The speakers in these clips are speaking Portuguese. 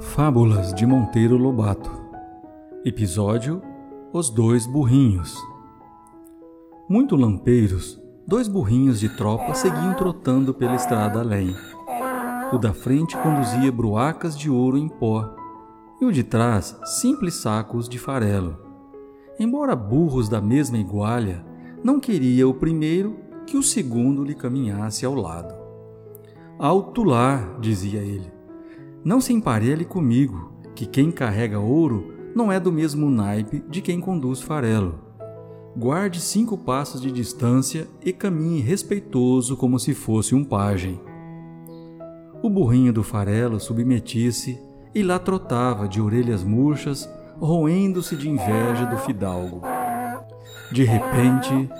Fábulas de Monteiro Lobato Episódio Os Dois Burrinhos Muito lampeiros, dois burrinhos de tropa seguiam trotando pela estrada além. O da frente conduzia bruacas de ouro em pó, e o de trás simples sacos de farelo. Embora burros da mesma igualha, não queria o primeiro que o segundo lhe caminhasse ao lado. Alto lá, dizia ele não se emparelhe comigo, que quem carrega ouro não é do mesmo naipe de quem conduz farelo. Guarde cinco passos de distância e caminhe respeitoso como se fosse um pajem. O burrinho do farelo submetia-se e lá trotava de orelhas murchas, roendo-se de inveja do fidalgo. De repente,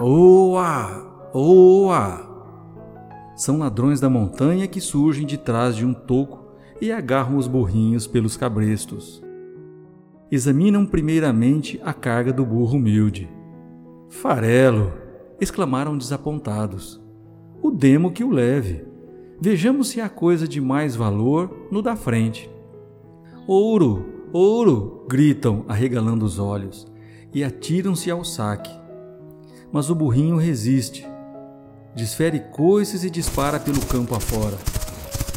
oa, oa! São ladrões da montanha que surgem de trás de um toco e agarram os burrinhos pelos cabrestos. Examinam primeiramente a carga do burro humilde. Farelo! exclamaram desapontados. O demo que o leve. Vejamos se há coisa de mais valor no da frente. Ouro! Ouro! gritam, arregalando os olhos, e atiram-se ao saque. Mas o burrinho resiste desfere coices e dispara pelo campo afora.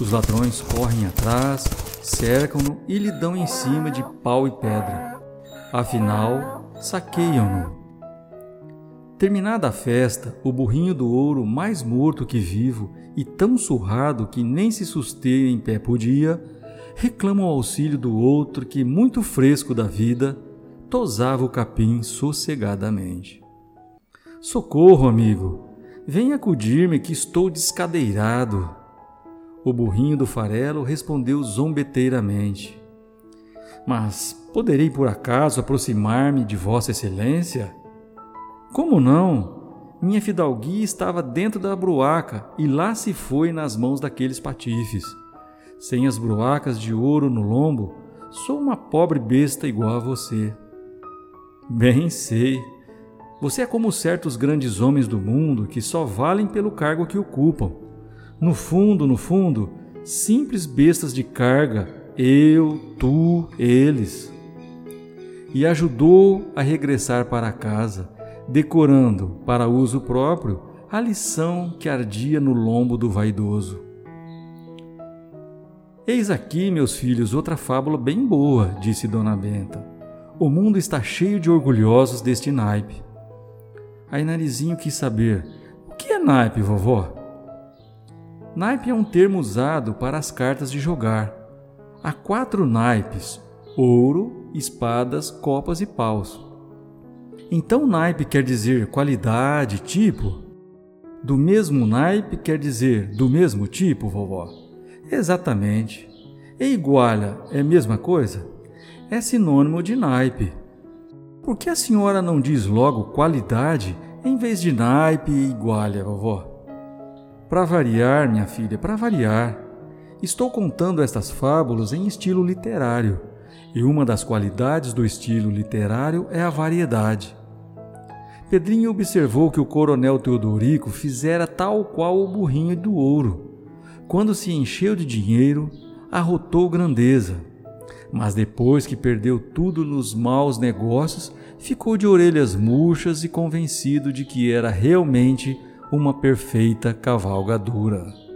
Os ladrões correm atrás, cercam-no e lhe dão em cima de pau e pedra. Afinal, saqueiam-no. Terminada a festa, o burrinho do ouro, mais morto que vivo e tão surrado que nem se suster em pé podia, reclama o auxílio do outro que, muito fresco da vida, tosava o capim sossegadamente. Socorro, amigo! Vem acudir-me que estou descadeirado. O burrinho do farelo respondeu zombeteiramente. Mas poderei por acaso aproximar-me de Vossa Excelência? Como não? Minha fidalguia estava dentro da bruaca e lá se foi nas mãos daqueles patifes. Sem as bruacas de ouro no lombo, sou uma pobre besta igual a você. Bem sei, você é como certos grandes homens do mundo que só valem pelo cargo que ocupam. No fundo, no fundo, simples bestas de carga, eu, tu, eles. E ajudou a regressar para casa, decorando, para uso próprio, a lição que ardia no lombo do vaidoso. Eis aqui, meus filhos, outra fábula bem boa, disse Dona Benta. O mundo está cheio de orgulhosos deste naipe. Aí Narizinho quis saber: o que é naipe, vovó? Naipe é um termo usado para as cartas de jogar. Há quatro naipes: ouro, espadas, copas e paus. Então, naipe quer dizer qualidade, tipo? Do mesmo naipe quer dizer do mesmo tipo, vovó? Exatamente. E igualha é a mesma coisa? É sinônimo de naipe. Por que a senhora não diz logo qualidade em vez de naipe e igualha, vovó? Para variar, minha filha, para variar. Estou contando estas fábulas em estilo literário, e uma das qualidades do estilo literário é a variedade. Pedrinho observou que o coronel Teodorico fizera tal qual o burrinho do ouro. Quando se encheu de dinheiro, arrotou grandeza mas depois que perdeu tudo nos maus negócios, ficou de orelhas murchas e convencido de que era realmente uma perfeita cavalgadura.